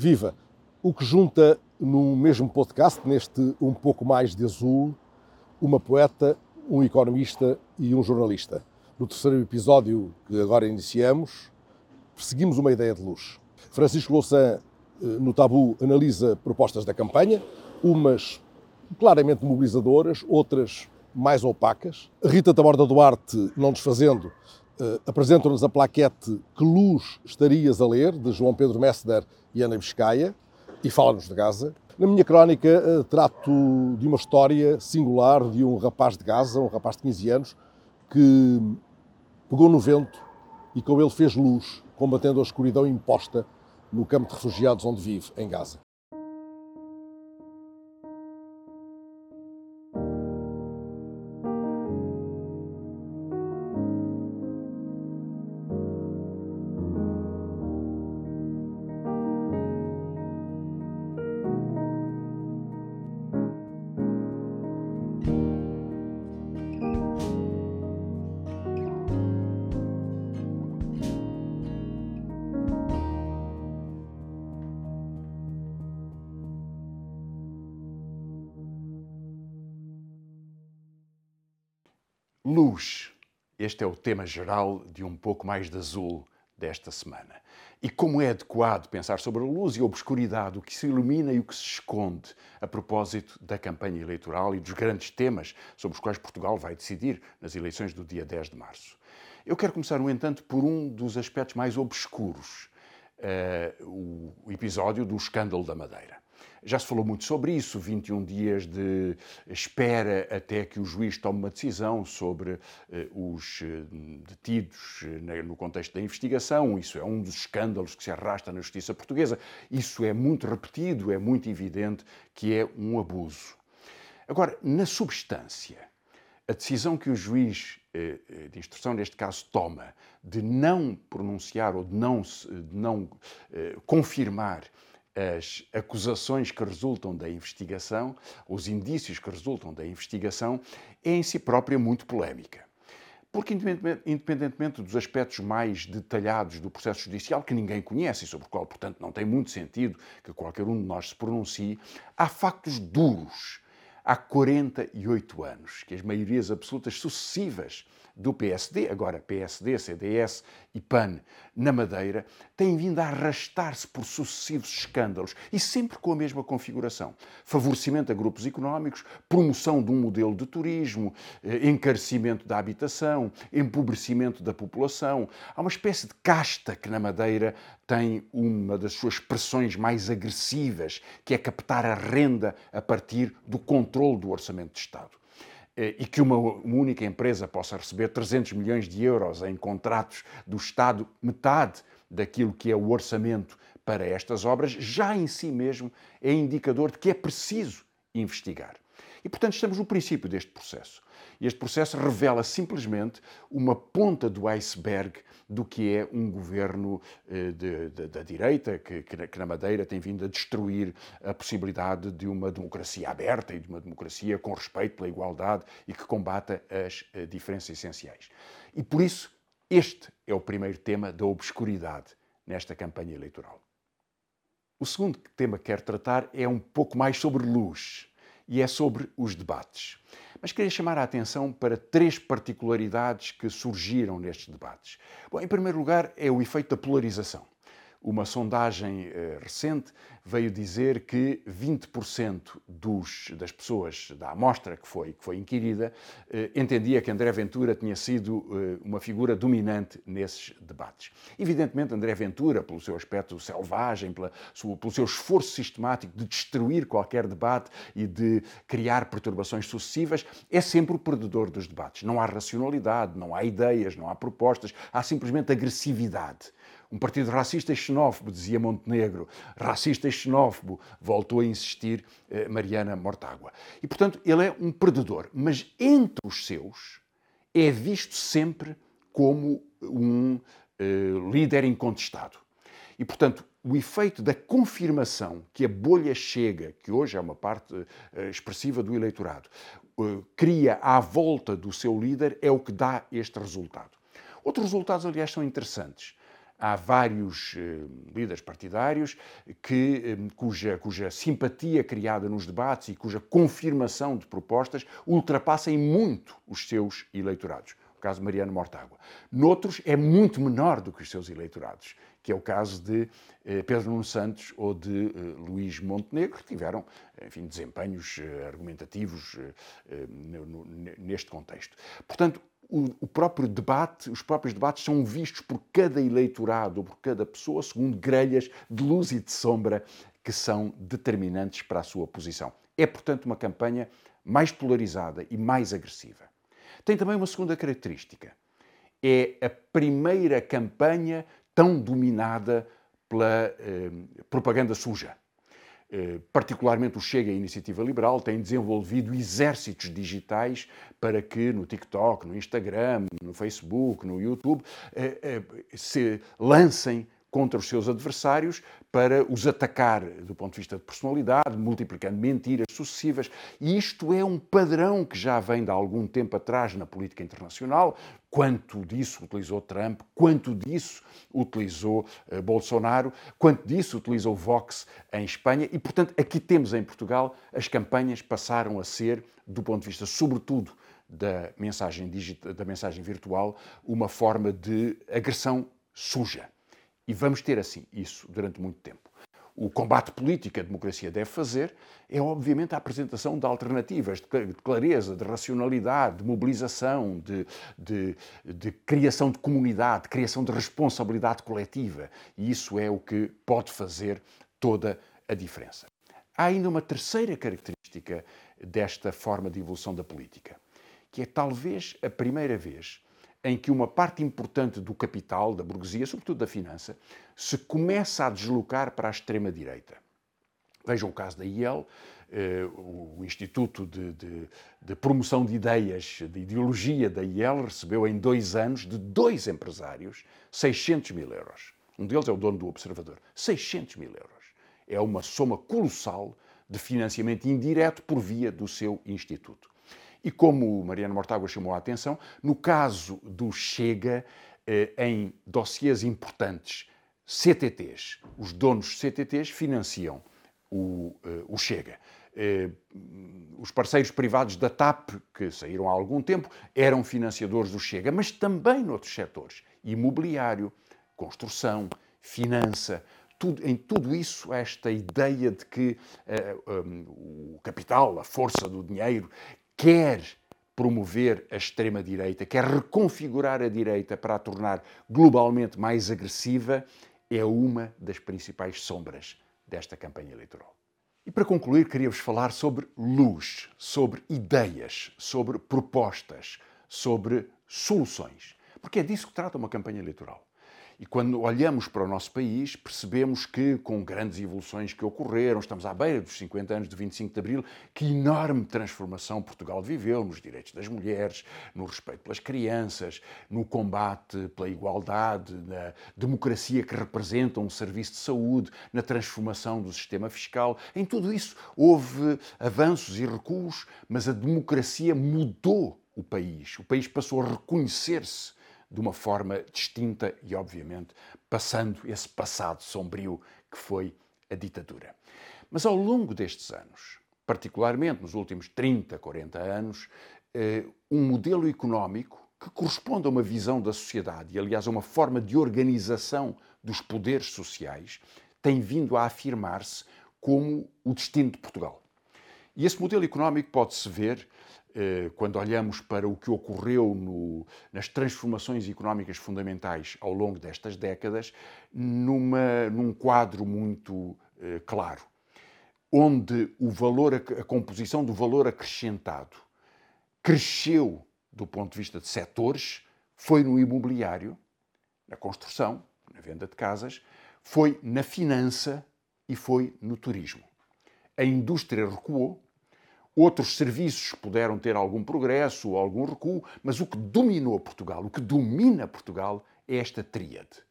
Viva! O que junta no mesmo podcast, neste Um Pouco Mais de Azul, uma poeta, um economista e um jornalista. No terceiro episódio que agora iniciamos, perseguimos uma ideia de luz. Francisco Louçã, eh, no Tabu, analisa propostas da campanha, umas claramente mobilizadoras, outras mais opacas. Rita Taborda Duarte, não desfazendo, uh, apresenta-nos a plaquete Que Luz Estarias a Ler, de João Pedro Messner e Ana Biscaia, e fala-nos de Gaza. Na minha crónica, uh, trato de uma história singular de um rapaz de Gaza, um rapaz de 15 anos, que pegou no vento e com ele fez luz, combatendo a escuridão imposta no campo de refugiados onde vive, em Gaza. Luz. Este é o tema geral de Um Pouco Mais de Azul desta semana. E como é adequado pensar sobre a luz e a obscuridade, o que se ilumina e o que se esconde, a propósito da campanha eleitoral e dos grandes temas sobre os quais Portugal vai decidir nas eleições do dia 10 de março. Eu quero começar, no entanto, por um dos aspectos mais obscuros, uh, o episódio do escândalo da Madeira. Já se falou muito sobre isso, 21 dias de espera até que o juiz tome uma decisão sobre eh, os eh, detidos eh, no contexto da investigação. Isso é um dos escândalos que se arrasta na justiça portuguesa. Isso é muito repetido, é muito evidente que é um abuso. Agora, na substância, a decisão que o juiz de instrução, neste caso, toma de não pronunciar ou de não, de não confirmar as acusações que resultam da investigação, os indícios que resultam da investigação, é em si própria muito polémica. Porque, independentemente dos aspectos mais detalhados do processo judicial, que ninguém conhece e sobre o qual, portanto, não tem muito sentido que qualquer um de nós se pronuncie, há factos duros. Há 48 anos que as maiorias absolutas sucessivas do PSD, agora PSD, CDS e PAN, na Madeira, têm vindo a arrastar-se por sucessivos escândalos e sempre com a mesma configuração: favorecimento a grupos económicos, promoção de um modelo de turismo, eh, encarecimento da habitação, empobrecimento da população. Há uma espécie de casta que na Madeira tem uma das suas expressões mais agressivas, que é captar a renda a partir do controle do orçamento de Estado. Eh, e que uma, única empresa possa receber 300 milhões de euros em contratos do Estado, metade daquilo que é o orçamento para estas obras, já em si mesmo é indicador de que é preciso investigar. E, portanto, estamos no princípio deste processo. Este processo revela simplesmente uma ponta do iceberg do que é um governo eh, da direita, que, que, na Madeira tem vindo a destruir a possibilidade de uma democracia aberta e de uma democracia com respeito pela igualdade e que combata as eh, diferenças essenciais. E por isso, este é o primeiro tema da obscuridade nesta campanha eleitoral. O segundo tema que quero tratar é um pouco mais sobre luz e é sobre os debates. Mas queria chamar a atenção para três particularidades que surgiram nestes debates. Bom, em primeiro lugar, é o efeito da polarização. Uma sondagem eh, recente veio dizer que 20% dos, das pessoas da amostra que foi, que foi inquirida eh, entendia que André Ventura tinha sido eh, uma figura dominante nesses debates. Evidentemente, André Ventura, pelo seu aspecto selvagem, pela, pelo seu esforço sistemático de destruir qualquer debate e de criar perturbações sucessivas, é sempre o perdedor dos debates. Não há racionalidade, não há ideias, não há propostas, há simplesmente agressividade. Um partido racista e xenófobo, dizia Montenegro. Racista e xenófobo, voltou a insistir eh, Mariana Mortágua. E, portanto, ele é um perdedor. Mas entre os seus, é visto sempre como um eh, líder incontestado. E, portanto, o efeito da confirmação que a bolha chega, que hoje é uma parte eh, expressiva do eleitorado, eh, cria à volta do seu líder, é o que dá este resultado. Outros resultados, aliás, são interessantes. Há vários eh, líderes partidários que, eh, cuja, cuja simpatia criada nos debates e cuja confirmação de propostas ultrapassem muito os seus eleitorados. O caso de Mariano Mortágua. Noutros é muito menor do que os seus eleitorados, que é o caso de eh, Pedro Nuno Santos ou de Luís Montenegro, que tiveram, enfim, desempenhos argumentativos neste contexto. Portanto, o, próprio debate, os próprios debates são vistos por cada eleitorado ou por cada pessoa segundo grelhas de luz e de sombra que são determinantes para a sua posição. É, portanto, uma campanha mais polarizada e mais agressiva. Tem também uma segunda característica. É a primeira campanha tão dominada pela eh, propaganda suja. Eh, particularmente o Chega e a Iniciativa Liberal têm desenvolvido exércitos digitais para que no TikTok, no Instagram, no Facebook, no YouTube eh, eh, se lancem contra os seus adversários para os atacar do ponto de vista de personalidade, multiplicando mentiras sucessivas. E isto é um padrão que já vem de algum tempo atrás na política internacional. Quanto disso utilizou Trump, quanto disso utilizou uh, Bolsonaro, quanto disso utilizou Vox em Espanha. E, portanto, aqui temos em Portugal as campanhas passaram a ser, do ponto de vista, sobretudo, da mensagem, digital, da mensagem virtual, uma forma de agressão suja. E vamos ter assim isso durante muito tempo. O combate político que a democracia deve fazer é, obviamente, a apresentação de alternativas, de clareza, de racionalidade, de mobilização, de, de, de criação de comunidade, de criação de responsabilidade coletiva. E isso é o que pode fazer toda a diferença. Há ainda uma terceira característica desta forma de evolução da política, que é talvez a primeira vez em que uma parte importante do capital, da burguesia, sobretudo da finança, se começa a deslocar para a extrema-direita. Vejam o caso da IEL, eh, o Instituto de, de, de, Promoção de Ideias, de Ideologia da IEL, recebeu em dois anos, de dois empresários, 600 mil euros. Um deles é o dono do Observador. 600 mil euros. É uma soma colossal de financiamento indireto por via do seu instituto. E como o Mariano Mortágua chamou a atenção, no caso do Chega, eh, em dossiês importantes, CTTs, os donos CTTs financiam o, eh, o Chega. Eh, os parceiros privados da TAP, que saíram há algum tempo, eram financiadores do Chega, mas também noutros setores, imobiliário, construção, finança, tudo, em tudo isso, esta ideia de que uh, um, o capital, a força do dinheiro, quer promover a extrema-direita, quer reconfigurar a direita para a tornar globalmente mais agressiva, é uma das principais sombras desta campanha eleitoral. E para concluir, queria-vos falar sobre luz, sobre ideias, sobre propostas, sobre soluções. Porque é disso que trata uma campanha eleitoral. E quando olhamos para o nosso país, percebemos que, com grandes evoluções que ocorreram, estamos à beira dos 50 anos de 25 de Abril, que enorme transformação Portugal viveu nos direitos das mulheres, no respeito pelas crianças, no combate pela igualdade, na democracia que representa um serviço de saúde, na transformação do sistema fiscal. Em tudo isso houve avanços e recuos, mas a democracia mudou o país. O país passou a reconhecer-se de uma forma distinta e, obviamente, passando esse passado sombrio que foi a ditadura. Mas ao longo destes anos, particularmente nos últimos 30, 40 anos, eh, um modelo económico que corresponde a uma visão da sociedade e, aliás, a uma forma de organização dos poderes sociais, tem vindo a afirmar-se como o destino de Portugal. E esse modelo económico pode-se ver quando olhamos para o que ocorreu no, nas transformações económicas fundamentais ao longo destas décadas, numa, num quadro muito eh, claro, onde o valor, a composição do valor acrescentado cresceu do ponto de vista de setores, foi no imobiliário, na construção, na venda de casas, foi na finança e foi no turismo. A indústria recuou, Outros serviços puderam ter algum progresso ou algum recuo, mas o que dominou Portugal, o que domina Portugal é esta tríade: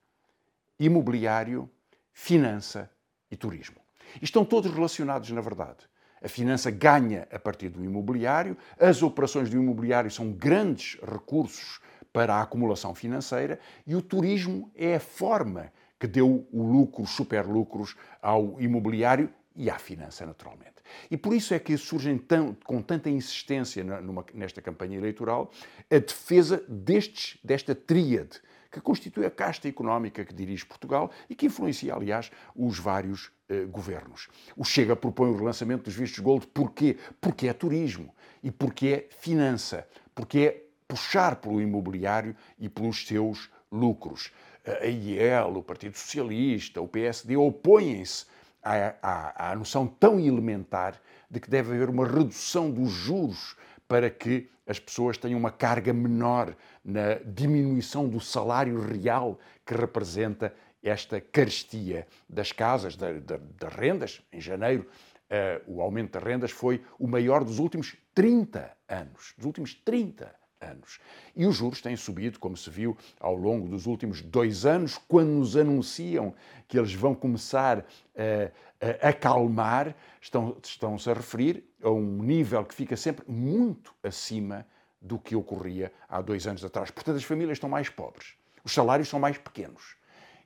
imobiliário, finança e turismo. E estão todos relacionados, na verdade. A finança ganha a partir do imobiliário, as operações do imobiliário são grandes recursos para a acumulação financeira e o turismo é a forma que deu o lucro, superlucros ao imobiliário e à finança, naturalmente. E por isso é que surgem com tanta insistência numa, nesta campanha eleitoral a defesa destes, desta tríade que constitui a casta económica que dirige Portugal e que influencia, aliás, os vários eh, governos. O Chega propõe o relançamento dos vistos gold. Porquê? Porque é turismo e porque é finança, porque é puxar pelo imobiliário e pelos seus lucros. A IEL, o Partido Socialista, o PSD opõem-se à, à, à noção tão elementar de que deve haver uma redução dos juros para que as pessoas tenham uma carga menor na diminuição do salário real que representa esta carestia das casas, das rendas. Em janeiro, uh, o aumento das rendas foi o maior dos últimos 30 anos. Dos últimos 30 anos. E os juros têm subido, como se viu ao longo dos últimos dois anos, quando nos anunciam que eles vão começar a, a acalmar, estão, estão-se a referir a um nível que fica sempre muito acima do que ocorria há dois anos atrás. Portanto, as famílias estão mais pobres, os salários são mais pequenos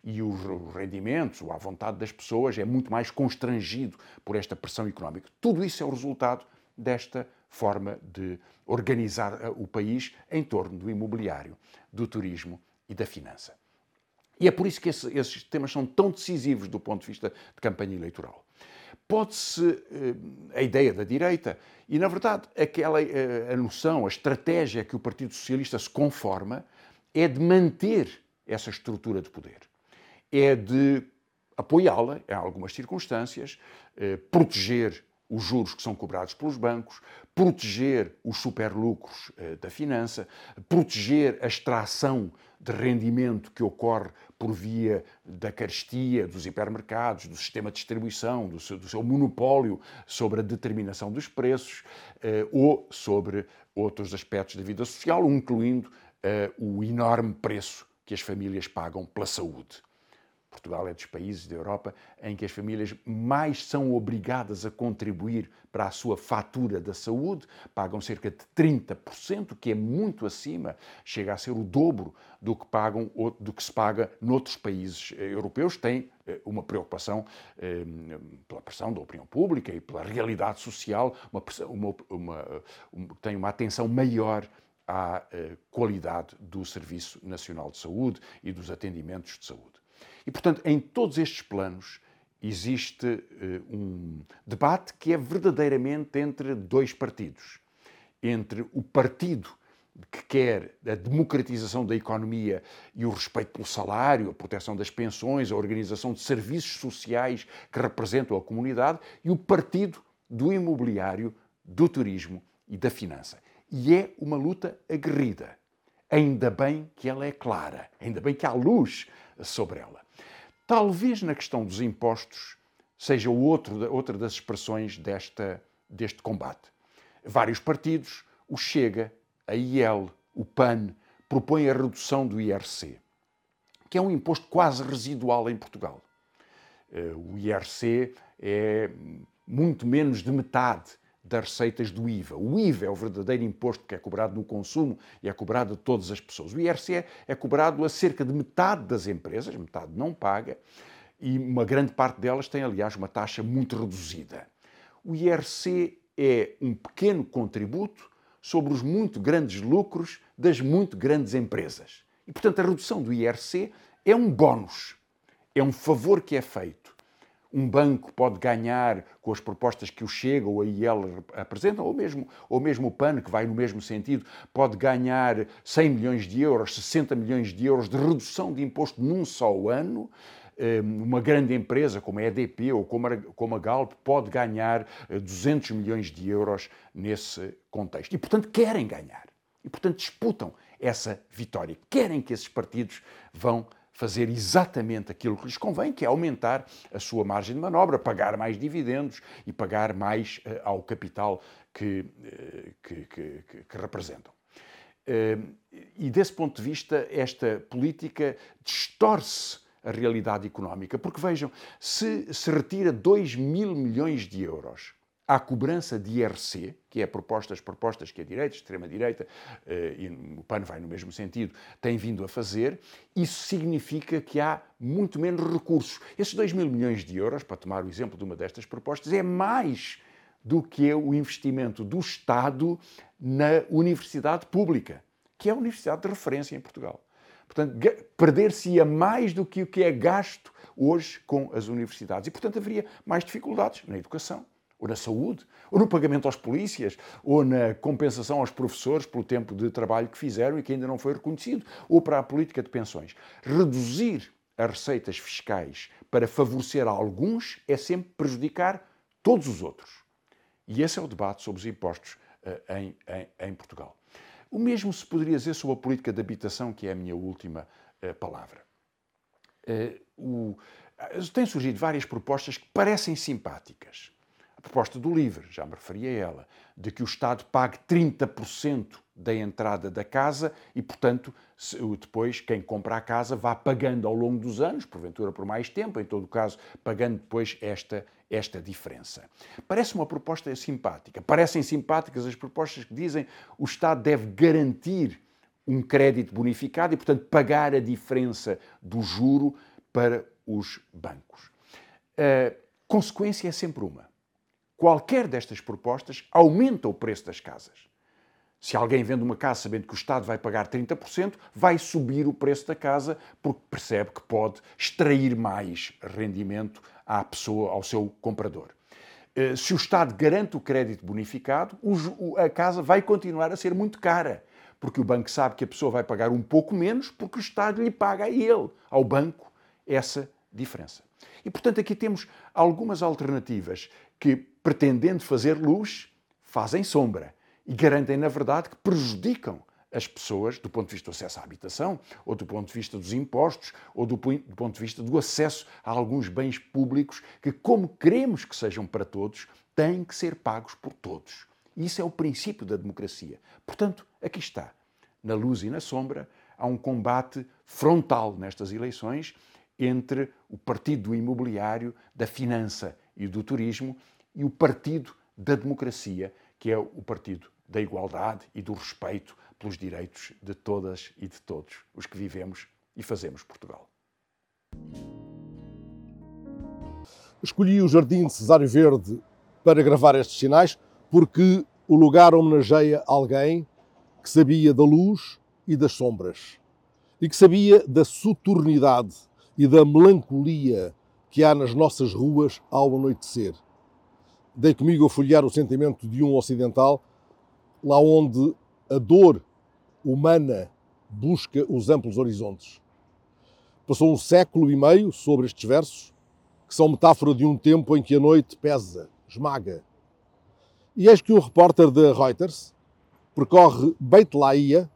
e os rendimentos, ou a vontade das pessoas é muito mais constrangido por esta pressão económica. Tudo isso é o resultado desta forma de organizar eh, o país em torno do imobiliário, do turismo e da finança. E é por isso que esses temas são tão decisivos do ponto de vista de campanha eleitoral. Pode-se eh, a ideia da direita e, na verdade, aquela eh, a noção, a estratégia que o Partido Socialista se conforma é de manter essa estrutura de poder, é de apoiá-la em algumas circunstâncias, proteger os juros que são cobrados pelos bancos, proteger os superlucros eh, da finança, proteger a extração de rendimento que ocorre por via da carestia, dos hipermercados, do sistema de distribuição, do seu, do seu monopólio sobre a determinação dos preços eh, ou sobre outros aspectos da vida social, incluindo eh, o enorme preço que as famílias pagam pela saúde. Portugal é dos países da Europa em que as famílias mais são obrigadas a contribuir para a sua fatura da saúde, pagam cerca de 30%, que é muito acima, chega a ser o dobro do que, pagam, do que se paga noutros países eh, europeus. Tem eh, uma preocupação eh, pela pressão da opinião pública e pela realidade social, uma, uma, uma, tem uma atenção maior à qualidade do Serviço Nacional de Saúde e dos atendimentos de saúde. E, portanto, em todos estes planos existe uh, um debate que é verdadeiramente entre dois partidos. Entre o partido que quer a democratização da economia e o respeito pelo salário, a proteção das pensões, a organização de serviços sociais que representam a comunidade, e o partido do imobiliário, do turismo e da finança. E é uma luta aguerrida. Ainda bem que ela é clara, ainda bem que há luz sobre ela. Talvez na questão dos impostos seja outro, outra das expressões desta, deste combate. Vários partidos, o Chega, a IEL, o PAN, propõem a redução do IRC, que é um imposto quase residual em Portugal. Eh, o IRC é muito menos de metade das receitas do IVA. O IVA é o verdadeiro imposto que é cobrado no consumo e é cobrado a todas as pessoas. O IRC é cobrado a cerca de metade das empresas, metade não paga, e uma grande parte delas tem, aliás, uma taxa muito reduzida. O IRC é um pequeno contributo sobre os muito grandes lucros das muito grandes empresas. E, portanto, a redução do IRC é um bónus, é um favor que é feito um banco pode ganhar com as propostas que o Chega ou a IEL apresentam, ou mesmo, ou mesmo o PAN, que vai no mesmo sentido, pode ganhar 100 milhões de euros, 60 milhões de euros de redução de imposto num só ano. Hum, uma grande empresa como a EDP ou como a Galp pode ganhar 200 eh, milhões de euros nesse contexto. E, portanto, querem ganhar. E, portanto, disputam essa vitória. Querem que esses partidos vão fazer exatamente aquilo que lhes convém, que é aumentar a sua margem de manobra, pagar mais dividendos e pagar mais uh, ao capital que, uh, que, que, que representam. Uh, e desse ponto de vista, esta política distorce a realidade económica, porque vejam, se se retira 2 mil milhões de euros à cobrança de IRC, que é propostas, propostas que a direita, extrema-direita, eh, e o PAN vai no mesmo sentido, tem vindo a fazer, isso significa que há muito menos recursos. Esses 2 mil milhões de euros, para tomar o exemplo de uma destas propostas, é mais do que o investimento do Estado na universidade pública, que é a universidade de referência em Portugal. Portanto, perder-se-ia mais do que o que é gasto hoje com as universidades. E, portanto, haveria mais dificuldades na educação, ou na saúde, ou no pagamento aos polícias, ou na compensação aos professores pelo tempo de trabalho que fizeram e que ainda não foi reconhecido, ou para a política de pensões. Reduzir as receitas fiscais para favorecer alguns é sempre prejudicar todos os outros. E esse é o debate sobre os impostos uh, em, em, em, Portugal. O mesmo se poderia dizer sobre a política de habitação, que é a minha última uh, palavra. Uh, o, têm surgido várias propostas que parecem simpáticas proposta do LIVRE, já me referi a ela, de que o Estado pague 30% da entrada da casa e, portanto, depois quem compra a casa vá pagando ao longo dos anos, porventura por mais tempo, em todo caso, pagando depois esta, esta diferença. Parece uma proposta simpática. Parecem simpáticas as propostas que dizem o Estado deve garantir um crédito bonificado e, portanto, pagar a diferença do juro para os bancos. A consequência é sempre uma qualquer destas propostas aumenta o preço das casas. Se alguém vende uma casa sabendo que o Estado vai pagar 30%, vai subir o preço da casa porque percebe que pode extrair mais rendimento à pessoa, ao seu comprador. Eh, se o Estado garante o crédito bonificado, a casa vai continuar a ser muito cara, porque o banco sabe que a pessoa vai pagar um pouco menos porque o Estado lhe paga a ele, ao banco, essa diferença. E, portanto, aqui temos algumas alternativas que, pretendendo fazer luz, fazem sombra e garantem, na verdade, que prejudicam as pessoas do ponto de vista do acesso à habitação, ou do ponto de vista dos impostos, ou do ponto de vista do acesso a alguns bens públicos que, como queremos que sejam para todos, têm que ser pagos por todos. Isso é o princípio da democracia. Portanto, aqui está. Na luz e na sombra, há um combate frontal nestas eleições entre o partido do imobiliário, da finança e do turismo e o partido da democracia, que é o partido da igualdade e do respeito pelos direitos de todas e de todos os que vivemos e fazemos Portugal. Escolhi o Jardim de Cesário Verde para gravar estes sinais porque o lugar homenageia alguém que sabia da luz e das sombras e que sabia da soturnidade e da melancolia que há nas nossas ruas ao anoitecer. Dei comigo a folhear o sentimento de um ocidental, lá onde a dor humana busca os amplos horizontes. Passou um século e meio sobre estes versos, que são metáfora de um tempo em que a noite pesa, esmaga. E eis que um repórter da Reuters percorre Beit Laia,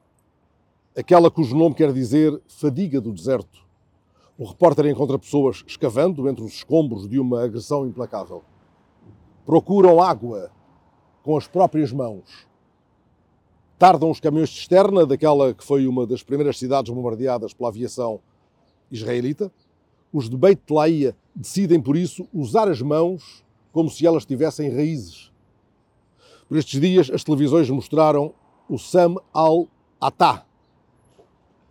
aquela cujo nome quer dizer fadiga do deserto, o repórter encontra pessoas escavando entre os escombros de uma agressão implacável. Procuram água com as próprias mãos. Tardam os caminhões de externa daquela que foi uma das primeiras cidades bombardeadas pela aviação israelita. Os de Beit Laia decidem, por isso, usar as mãos como se elas tivessem raízes. Por estes dias, as televisões mostraram o Sam al-Attah,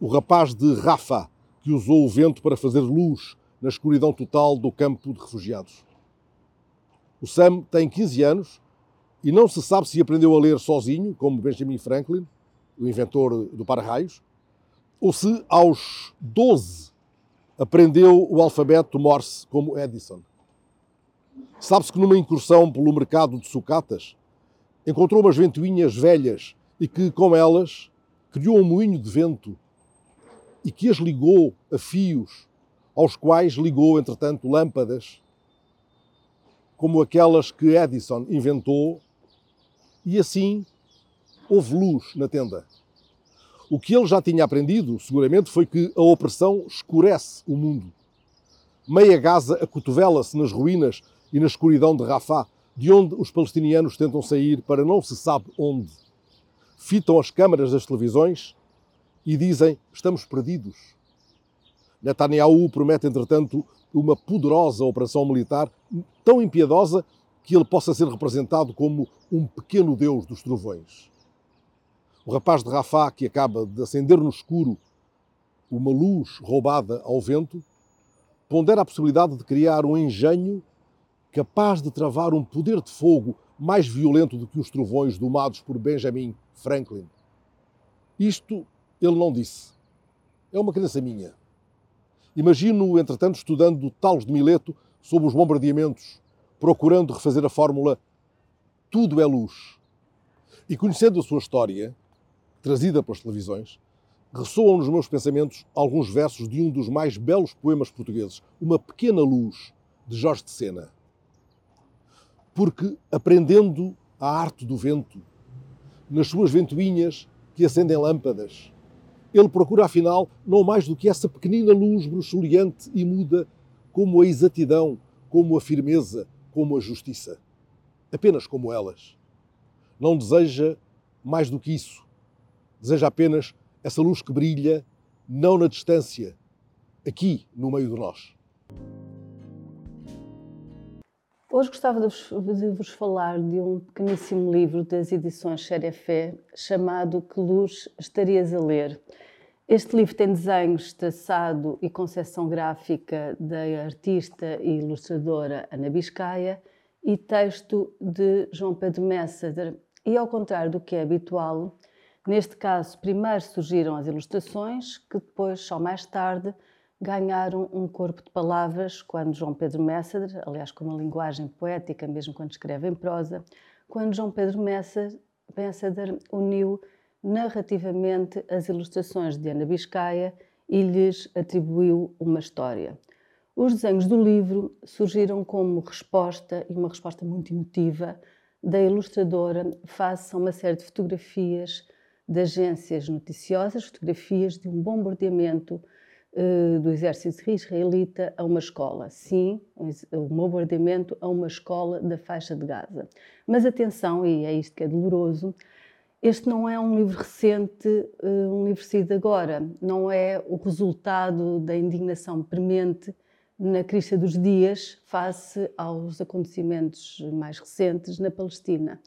o rapaz de Rafah, que usou o vento para fazer luz na escuridão total do campo de refugiados. O Sam tem 15 anos e não se sabe se aprendeu a ler sozinho, como Benjamin Franklin, o inventor do para-raios, ou se aos 12 aprendeu o alfabeto Morse, como Edison. Sabe-se que numa incursão pelo mercado de sucatas, encontrou umas ventoinhas velhas e que, com elas, criou um moinho de vento e que as ligou a fios, aos quais ligou, entretanto, lâmpadas, como aquelas que Edison inventou, e assim houve luz na tenda. O que ele já tinha aprendido, seguramente, foi que a opressão escurece o mundo. Meia Gaza acotovela-se nas ruínas e na escuridão de Rafah, de onde os palestinianos tentam sair para não se sabe onde. Fitam as câmaras das televisões e dizem: estamos perdidos. Netanyahu promete, entretanto, uma poderosa operação militar tão impiedosa que ele possa ser representado como um pequeno Deus dos trovões. O rapaz de Rafá, que acaba de acender no escuro uma luz roubada ao vento, pondera a possibilidade de criar um engenho capaz de travar um poder de fogo mais violento do que os trovões domados por Benjamin Franklin. Isto ele não disse. É uma crença minha. Imagino-o, entretanto, estudando Talos de Mileto sobre os bombardeamentos, procurando refazer a fórmula tudo é luz. E conhecendo a sua história, trazida pelas televisões, ressoam nos meus pensamentos alguns versos de um dos mais belos poemas portugueses, Uma Pequena Luz, de Jorge de Sena. Porque, aprendendo a arte do vento, nas suas ventoinhas que acendem lâmpadas, ele procura, afinal, não mais do que essa pequenina luz bruxuleante e muda, como a exatidão, como a firmeza, como a justiça. Apenas como elas. Não deseja mais do que isso. Deseja apenas essa luz que brilha, não na distância, aqui no meio de nós. Hoje gostava de vos, de vos, falar de um pequeníssimo livro das edições Xerefé chamado Que Luz Estarias a Ler? Este livro tem desenhos, traçado e concepção gráfica da artista e ilustradora Ana Biscaia e texto de João Pedro Messader. E ao contrário do que é habitual, Neste caso, primeiro surgiram as ilustrações, que depois, só mais tarde, ganharam um corpo de palavras quando João Pedro Messader, aliás, com uma linguagem poética, mesmo quando escreve em prosa, quando João Pedro Messader uniu narrativamente as ilustrações de Ana Biscaia e lhes atribuiu uma história. Os desenhos do livro surgiram como resposta, e uma resposta muito emotiva, da ilustradora face a uma série de fotografias de agências noticiosas fotografias de um bombardeamento do exército israelita a uma escola. Sim, um bombardeamento a uma escola da faixa de Gaza. Mas atenção, e é isto que é doloroso, este não é um livro recente, uh, um livro saído agora, não é o resultado da indignação premente na crista dos dias face aos acontecimentos mais recentes na Palestina.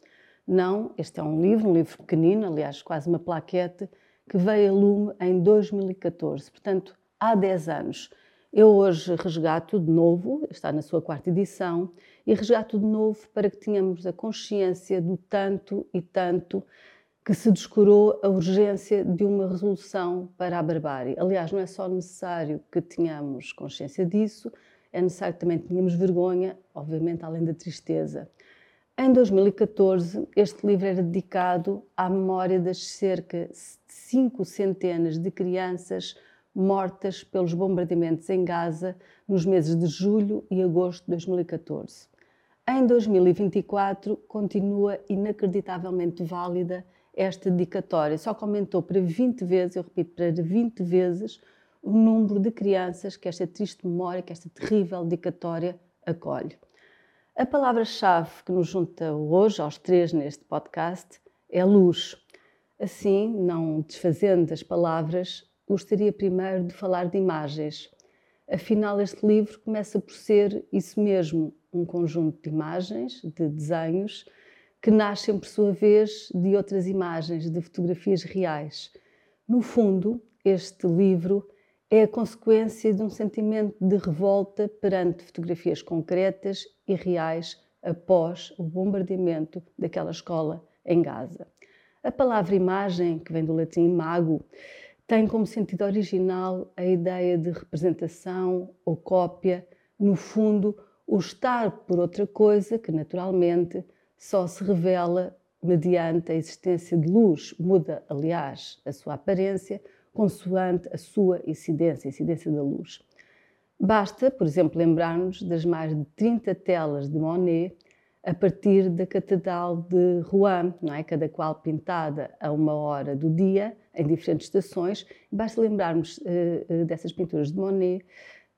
Não, este é um livro, um livro pequenino, aliás, quase uma plaquete, que veio a lume em 2014, portanto, há 10 anos. Eu hoje resgato de novo, está na sua quarta edição, e resgato de novo para que tenhamos a consciência do tanto e tanto que se descurou a urgência de uma resolução para a barbárie. Aliás, não é só necessário que tenhamos consciência disso, é necessário que também tenhamos vergonha, obviamente, além da tristeza. Em 2014, este livro era dedicado à memória das cerca de cinco centenas de crianças mortas pelos bombardeamentos em Gaza nos meses de julho e agosto de 2014. Em 2024, continua inacreditavelmente válida esta dedicatória, só aumentou para 20 vezes, eu repito, para 20 vezes o número de crianças que esta triste memória, que esta terrível dedicatória acolhe. A palavra-chave que nos junta hoje, aos três neste podcast, é luz. Assim, não desfazendo as palavras, gostaria primeiro de falar de imagens. Afinal, este livro começa por ser isso mesmo, um conjunto de imagens, de desenhos, que nascem, por sua vez, de outras imagens, de fotografias reais. No fundo, este livro é a consequência de um sentimento de revolta perante fotografias concretas e reais após o bombardeamento daquela escola em Gaza. A palavra imagem, que vem do latim mago, tem como sentido original a ideia de representação ou cópia, no fundo, o estar por outra coisa que, naturalmente, só se revela mediante a existência de luz, muda, aliás, a sua aparência consoante a sua incidência, a incidência da luz. Basta, por exemplo, lembrar-nos das mais de 30 telas de Monet a partir da Catedral de Rouen, não é? cada qual pintada a uma hora do dia, em diferentes estações. Basta lembrarmos uh, dessas pinturas de Monet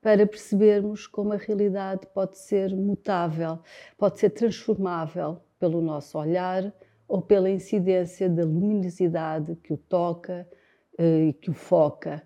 para percebermos como a realidade pode ser mutável, pode ser transformável pelo nosso olhar ou pela incidência da luminosidade que o toca, eh, e que o foca.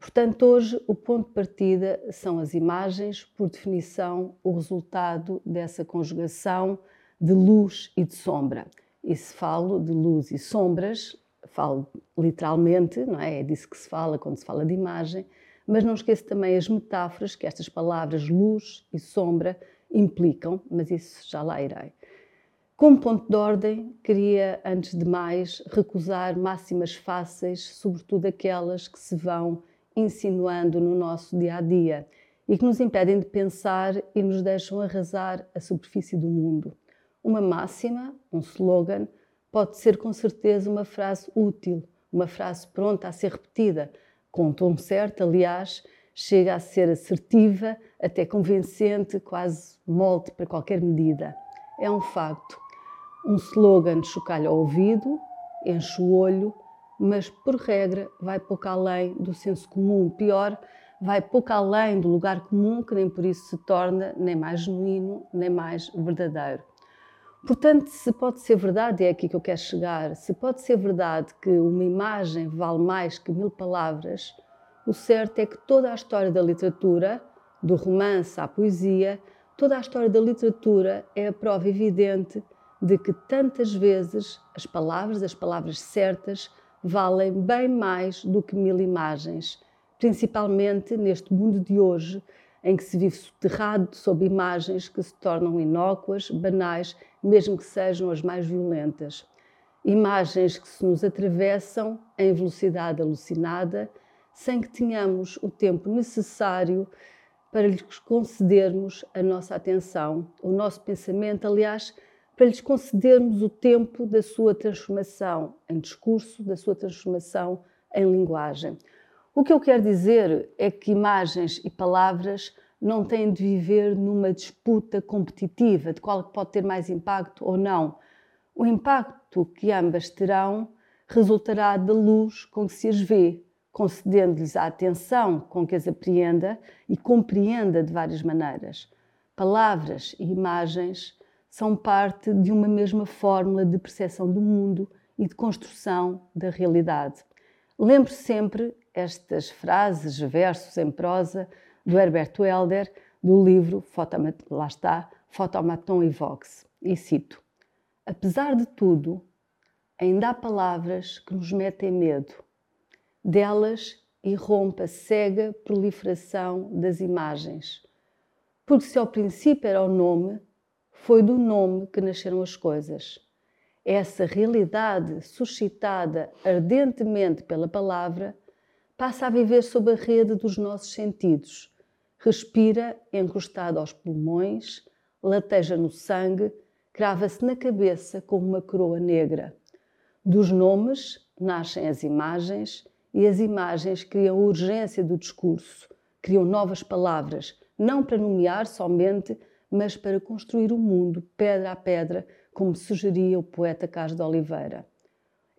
Portanto, hoje o ponto de partida são as imagens, por definição, o resultado dessa conjugação de luz e de sombra. E se falo de luz e sombras, falo literalmente, não é? É disso que se fala quando se fala de imagem, mas não esqueço também as metáforas que estas palavras luz e sombra implicam, mas isso já lá irei. Como ponto de ordem, queria, antes de mais, recusar máximas fáceis, sobretudo aquelas que se vão insinuando no nosso dia a dia e que nos impedem de pensar e nos deixam arrasar a superfície do mundo. Uma máxima, um slogan, pode ser com certeza uma frase útil, uma frase pronta a ser repetida, com um tom certo, aliás, chega a ser assertiva, até convincente, quase molde para qualquer medida. É um facto. Um slogan chocalha ao ouvido, enche o olho, mas por regra vai pouco além do senso comum. Pior, vai pouco além do lugar comum, que nem por isso se torna nem mais genuíno, nem mais verdadeiro. Portanto, se pode ser verdade, é aqui que eu quero chegar, se pode ser verdade que uma imagem vale mais que mil palavras, o certo é que toda a história da literatura, do romance à poesia, toda a história da literatura é a prova evidente de que tantas vezes as palavras, as palavras certas, valem bem mais do que mil imagens, principalmente neste mundo de hoje, em que se vive soterrado sob imagens que se tornam inócuas, banais, mesmo que sejam as mais violentas. Imagens que se nos atravessam em velocidade alucinada, sem que tenhamos o tempo necessário para lhes concedermos a nossa atenção, o nosso pensamento, aliás, para lhes concedermos o tempo da sua transformação em discurso, da sua transformação em linguagem. O que eu quero dizer é que imagens e palavras não têm de viver numa disputa competitiva de qual pode ter mais impacto ou não. O impacto que ambas terão resultará da luz com que se as vê, concedendo-lhes a atenção com que as apreenda e compreenda de várias maneiras. Palavras e imagens são parte de uma mesma fórmula de percepção do mundo e de construção da realidade. Lembre sempre estas frases, versos em prosa do Herbert Welder, do livro lá está, Fotomaton e Vox. E cito: Apesar de tudo, ainda há palavras que nos metem medo. Delas irrompe a cega proliferação das imagens. Porque se ao princípio era o nome, foi do nome que nasceram as coisas. Essa realidade suscitada ardentemente pela palavra passa a viver sob a rede dos nossos sentidos. Respira encostado aos pulmões, lateja no sangue, crava-se na cabeça como uma coroa negra. Dos nomes nascem as imagens e as imagens criam a urgência do discurso, criam novas palavras, não para nomear somente, mas para construir o mundo pedra a pedra, como sugeria o poeta Carlos de Oliveira.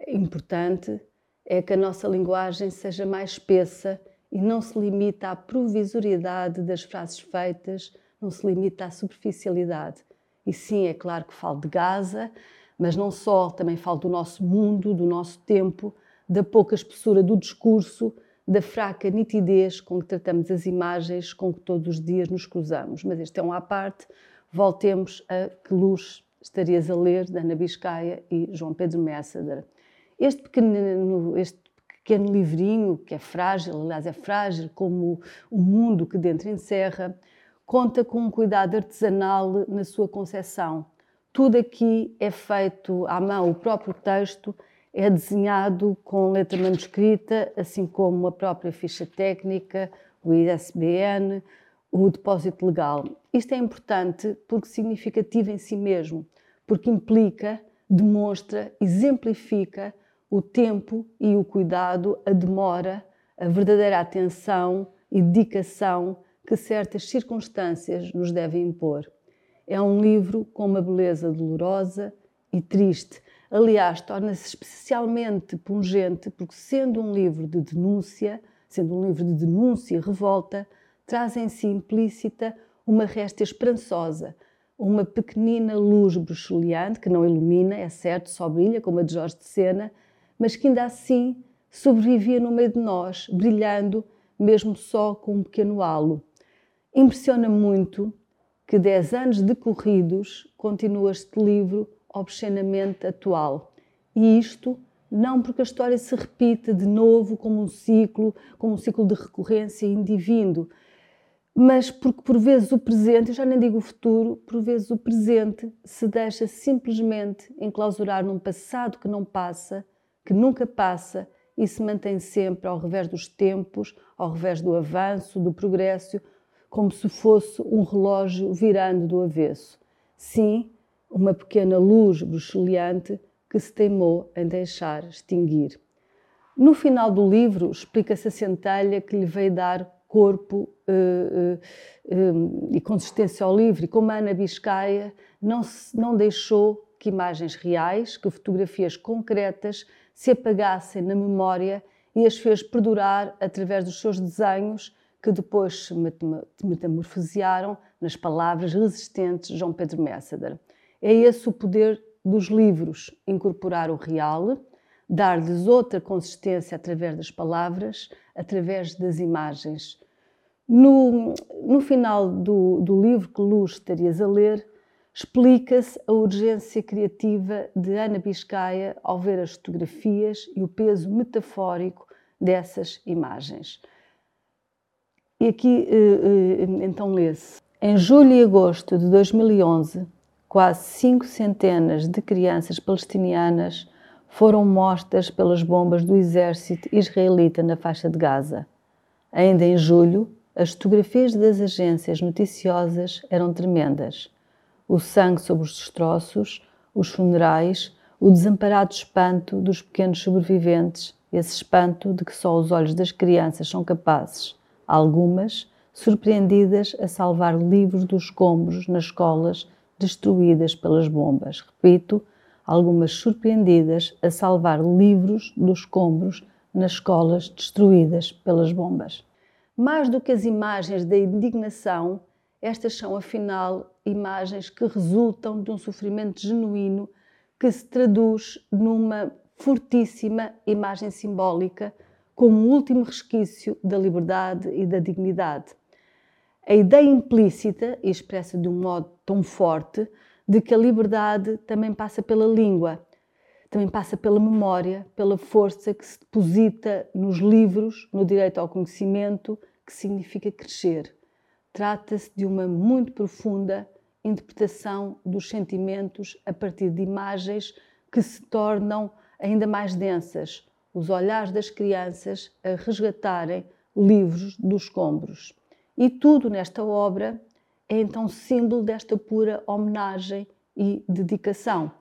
Importante é que a nossa linguagem seja mais espessa e não se limita à provisoriedade das frases feitas, não se limita à superficialidade. E sim, é claro que falo de Gaza, mas não só, também falo do nosso mundo, do nosso tempo, da pouca espessura do discurso, da fraca nitidez com que tratamos as imagens com que todos os dias nos cruzamos. Mas este é um à parte. Voltemos a Que Luz Estarias a Ler, de Ana Biscaia e João Pedro Messader. Este pequeno, este pequeno livrinho, que é frágil, aliás, é frágil como o mundo que dentro encerra, conta com um cuidado artesanal na sua concepção. Tudo aqui é feito à mão, o próprio texto é desenhado com letra manuscrita, assim como a própria ficha técnica, o ISBN, o depósito legal. Isto é importante porque significativo em si mesmo, porque implica, demonstra, exemplifica o tempo e o cuidado, a demora, a verdadeira atenção e dedicação que certas circunstâncias nos devem impor. É um livro com uma beleza dolorosa e triste, Aliás, torna-se especialmente pungente porque, sendo um livro de denúncia, sendo um livro de denúncia e revolta, traz em si implícita uma resta esperançosa, uma pequenina luz bruxuleante que não ilumina, é certo, só brilha, como a de Jorge de Sena, mas que ainda assim sobrevivia no meio de nós, brilhando mesmo só com um pequeno halo. Impressiona muito que, dez anos decorridos, continua este livro obscenamente atual. E isto não porque a história se repita de novo como um ciclo, como um ciclo de recorrência indivíduo, mas porque por vezes o presente, eu já nem digo o futuro, por vezes o presente se deixa simplesmente enclausurar num passado que não passa, que nunca passa e se mantém sempre ao revés dos tempos, ao revés do avanço, do progresso, como se fosse um relógio virando do avesso. Sim, uma pequena luz bruxuleante que se teimou em deixar extinguir. No final do livro explica-se a centelha que lhe veio dar corpo uh, uh, e consistência ao livro, e como a Ana Biscaia não, se, não deixou que imagens reais, que fotografias concretas se apagassem na memória e as fez perdurar através dos seus desenhos, que depois se metamorfosearam nas palavras resistentes de João Pedro Messader. É esse o poder dos livros, incorporar o real, dar-lhes outra consistência através das palavras, através das imagens. No, no final do, do livro que Luz estarias a ler, explica-se a urgência criativa de Ana Biscaia ao ver as fotografias e o peso metafórico dessas imagens. E aqui eh, eh, então lê-se. Em julho e agosto de 2011, quase cinco centenas de crianças palestinianas foram mortas pelas bombas do exército israelita na faixa de Gaza. Ainda em julho, as fotografias das agências noticiosas eram tremendas. O sangue sobre os destroços, os funerais, o desamparado espanto dos pequenos sobreviventes, esse espanto de que só os olhos das crianças são capazes, algumas surpreendidas a salvar livros dos escombros nas escolas destruídas pelas bombas. Repito, algumas surpreendidas a salvar livros dos escombros nas escolas destruídas pelas bombas. Mais do que as imagens da indignação, estas são, afinal, imagens que resultam de um sofrimento genuíno que se traduz numa fortíssima imagem simbólica como um último resquício da liberdade e da dignidade a ideia implícita e expressa de um modo tão forte de que a liberdade também passa pela língua, também passa pela memória, pela força que se deposita nos livros, no direito ao conhecimento, que significa crescer. Trata-se de uma muito profunda interpretação dos sentimentos a partir de imagens que se tornam ainda mais densas, os olhares das crianças a resgatarem livros dos escombros. E tudo nesta obra é então símbolo desta pura homenagem e dedicação.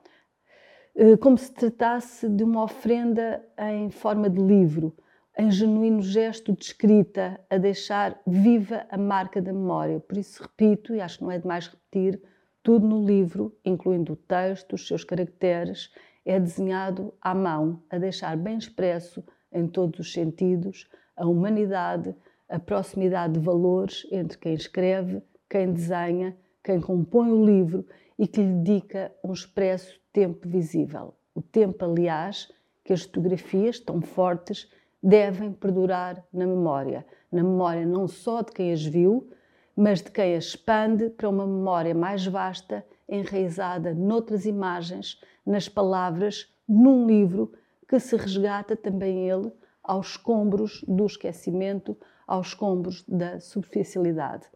Eh, como se tratasse de uma oferenda em forma de livro, em genuíno gesto de escrita, a deixar viva a marca da memória. Por isso, repito, e acho que não é demais repetir, tudo no livro, incluindo o texto, os seus caracteres, é desenhado à mão, a deixar bem expresso, em todos os sentidos, a humanidade, a proximidade de valores entre quem escreve, quem desenha, quem compõe o livro e que lhe dedica um expresso tempo visível. O tempo, aliás, que as fotografias tão fortes devem perdurar na memória. Na memória não só de quem as viu, mas de quem as expande para uma memória mais vasta, enraizada noutras imagens, nas palavras, num livro que se resgata também ele aos escombros do esquecimento, aos escombros da superficialidade.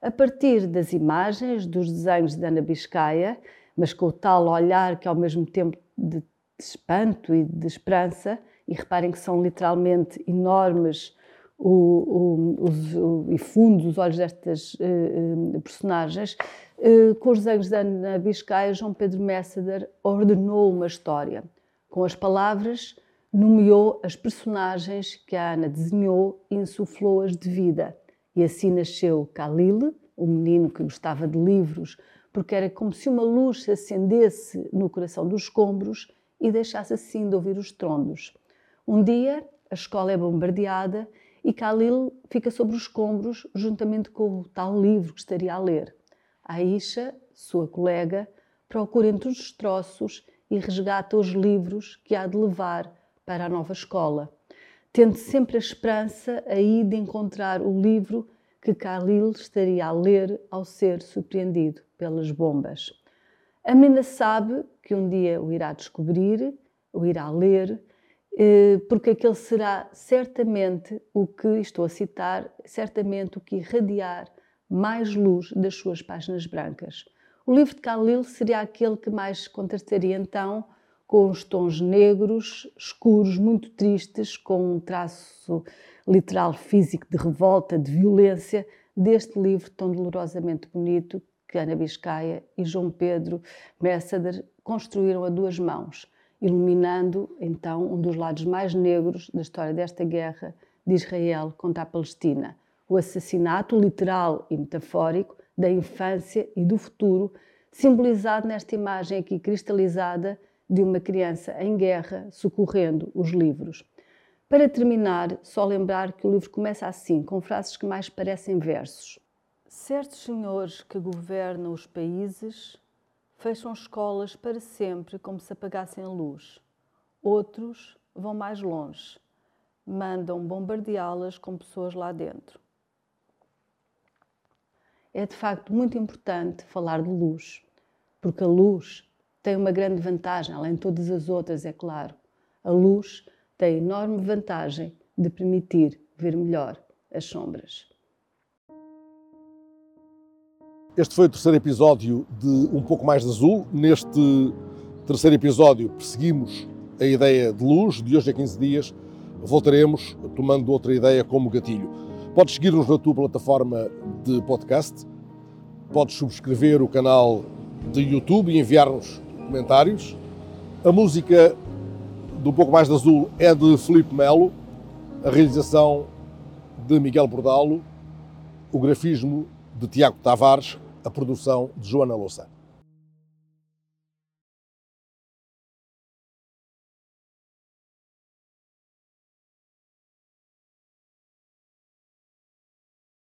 A partir das imagens, dos desenhos de Ana Biscaia, mas com o tal olhar que ao mesmo tempo de, espanto e de esperança, e reparem que são literalmente enormes o, o, os, o, e fundos os olhos destas uh, personagens, uh, com os desenhos de Ana Biscaia, João Pedro Messader ordenou uma história, com as palavras nomeou as personagens que a Ana desenhou e insuflou-as de vida. E assim nasceu Khalil, o menino que gostava de livros, porque era como se uma luz se acendesse no coração dos escombros e deixasse assim de ouvir os trondos. Um dia, a escola é bombardeada e Khalil fica sobre os escombros juntamente com o tal livro que estaria a ler. Aisha, sua colega, procura entre os destroços e resgata os livros que há de levar para a nova escola, tendo sempre a esperança aí de encontrar o livro que Khalil estaria a ler ao ser surpreendido pelas bombas. A menina sabe que um dia o irá descobrir, o irá ler, eh, porque aquele será certamente o que, estou a citar, certamente o que irradiar mais luz das suas páginas brancas. O livro de Khalil seria aquele que mais contrastaria então com os tons negros, escuros, muito tristes, com um traço literal físico de revolta, de violência, deste livro tão dolorosamente bonito que Ana Biscaia e João Pedro Messader construíram a duas mãos, iluminando então um dos lados mais negros da história desta guerra de Israel contra a Palestina o assassinato literal e metafórico da infância e do futuro, simbolizado nesta imagem aqui cristalizada de uma criança em guerra socorrendo os livros. Para terminar, só lembrar que o livro começa assim, com frases que mais parecem versos. Certos senhores que governam os países fecham escolas para sempre como se apagassem a luz. Outros vão mais longe, mandam bombardeá-las com pessoas lá dentro é de facto muito importante falar de luz, porque a luz tem uma grande vantagem, além de todas as outras, é claro. A luz tem a enorme vantagem de permitir ver melhor as sombras. Este foi o terceiro episódio de Um Pouco Mais de Azul. Neste terceiro episódio perseguimos a ideia de luz. De hoje a 15 dias voltaremos tomando outra ideia como gatilho. Podes seguir-nos na tua plataforma de podcast, podes subscrever o canal de YouTube e enviar-nos comentários. A música do Pouco Mais de Azul é de Felipe Melo, a realização de Miguel Bordalo, o grafismo de Tiago Tavares, a produção de Joana Louça.